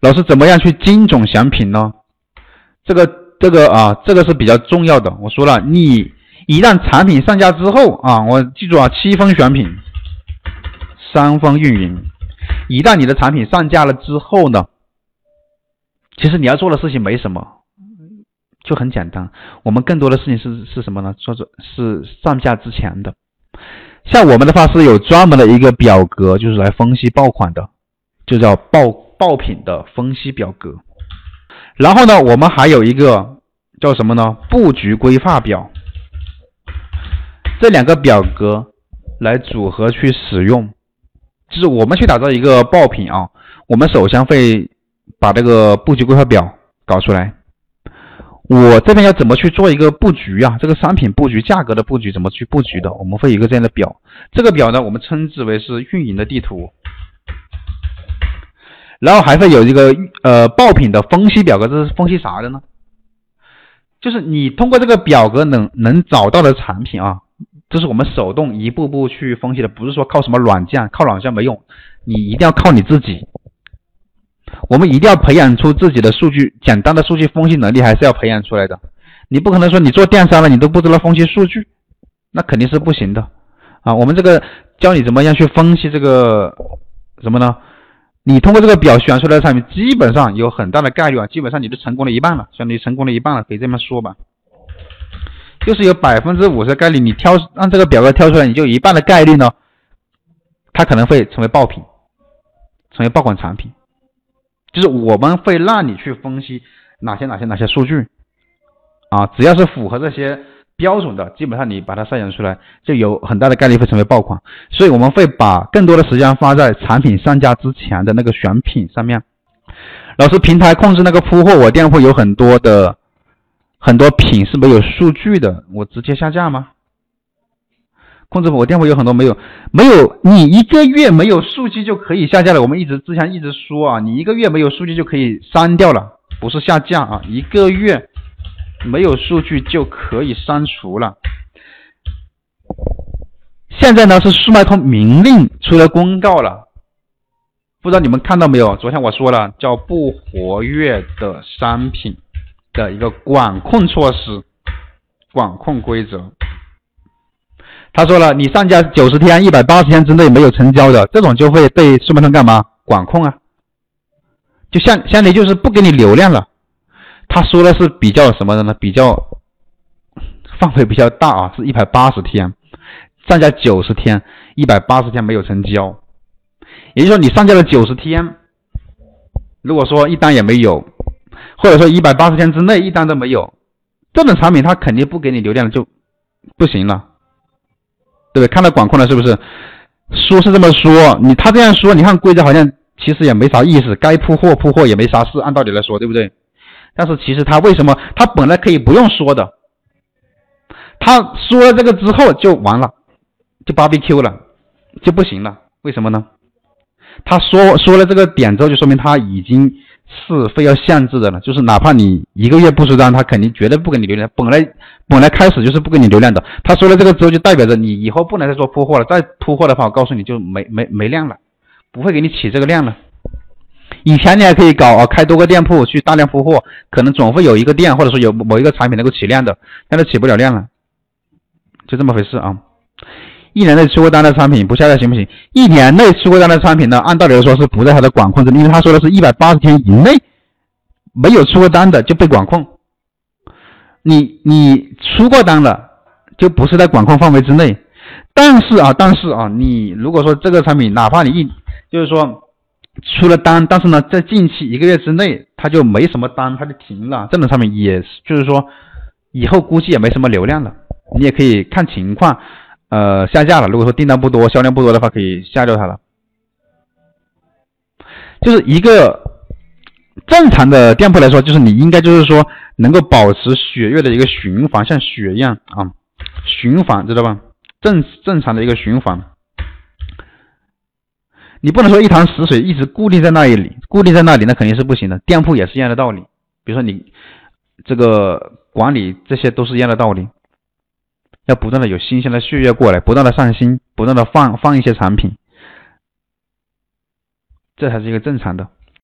老师怎么样去精准选品呢？这个这个啊，这个是比较重要的。我说了，你一旦产品上架之后啊，我记住啊，七分选品，三分运营。一旦你的产品上架了之后呢，其实你要做的事情没什么，就很简单。我们更多的事情是是什么呢？说是是上架之前的。像我们的话是有专门的一个表格，就是来分析爆款的，就叫爆爆品的分析表格。然后呢，我们还有一个叫什么呢？布局规划表。这两个表格来组合去使用，就是我们去打造一个爆品啊，我们首先会把这个布局规划表搞出来。我这边要怎么去做一个布局啊？这个商品布局、价格的布局怎么去布局的？我们会有一个这样的表，这个表呢，我们称之为是运营的地图。然后还会有一个呃爆品的分析表格，这是分析啥的呢？就是你通过这个表格能能找到的产品啊，这是我们手动一步步去分析的，不是说靠什么软件，靠软件没用，你一定要靠你自己。我们一定要培养出自己的数据，简单的数据分析能力还是要培养出来的。你不可能说你做电商了，你都不知道分析数据，那肯定是不行的啊。我们这个教你怎么样去分析这个什么呢？你通过这个表选出来的产品，基本上有很大的概率啊，基本上你都成功了一半了，相当于成功了一半了，可以这么说吧。就是有百分之五十的概率，你挑按这个表格挑出来，你就一半的概率呢，它可能会成为爆品，成为爆款产品。就是我们会让你去分析哪些哪些哪些数据，啊，只要是符合这些标准的，基本上你把它筛选出来，就有很大的概率会成为爆款。所以我们会把更多的时间花在产品上架之前的那个选品上面。老师，平台控制那个铺货，我店铺有很多的很多品是没有数据的，我直接下架吗？控制我店铺有很多没有没有，你一个月没有数据就可以下架了。我们一直之前一直说啊，你一个月没有数据就可以删掉了，不是下架啊，一个月没有数据就可以删除了。现在呢是速卖通明令出了公告了，不知道你们看到没有？昨天我说了，叫不活跃的商品的一个管控措施、管控规则。他说了，你上架九十天、一百八十天之内没有成交的，这种就会被速卖通干嘛管控啊？就相相当于就是不给你流量了。他说的是比较什么的呢？比较范围比较大啊，是一百八十天，上架九十天、一百八十天没有成交，也就是说你上架了九十天，如果说一单也没有，或者说一百八十天之内一单都没有，这种产品他肯定不给你流量就不行了。对不对？看到管控了是不是？说是这么说，你他这样说，你看规则好像其实也没啥意思，该铺货铺货也没啥事，按道理来说，对不对？但是其实他为什么他本来可以不用说的，他说了这个之后就完了，就芭比 Q 了，就不行了，为什么呢？他说说了这个点之后，就说明他已经。是非要限制的了，就是哪怕你一个月不出单，他肯定绝对不给你流量。本来本来开始就是不给你流量的。他说了这个之后，就代表着你以后不能再做铺货了。再铺货的话，我告诉你就没没没量了，不会给你起这个量了。以前你还可以搞啊，开多个店铺去大量铺货，可能总会有一个店或者说有某一个产品能够起量的，现在起不了量了，就这么回事啊。一年内出过单的产品不下架行不行？一年内出过单的产品呢，按道理来说是不在他的管控之内，因为他说的是一百八十天以内没有出过单的就被管控。你你出过单了，就不是在管控范围之内。但是啊，但是啊，你如果说这个产品哪怕你一就是说出了单，但是呢，在近期一个月之内他就没什么单，他就停了，这种产品也是就是说以后估计也没什么流量了。你也可以看情况。呃，下架了。如果说订单不多、销量不多的话，可以下掉它了。就是一个正常的店铺来说，就是你应该就是说能够保持血月的一个循环，像血一样啊，循环知道吧？正正常的一个循环。你不能说一潭死水一直固定在那里，固定在那里那肯定是不行的。店铺也是一样的道理。比如说你这个管理这些都是一样的道理。要不断的有新鲜的血液过来，不断的上新，不断的放放一些产品，这才是一个正常的。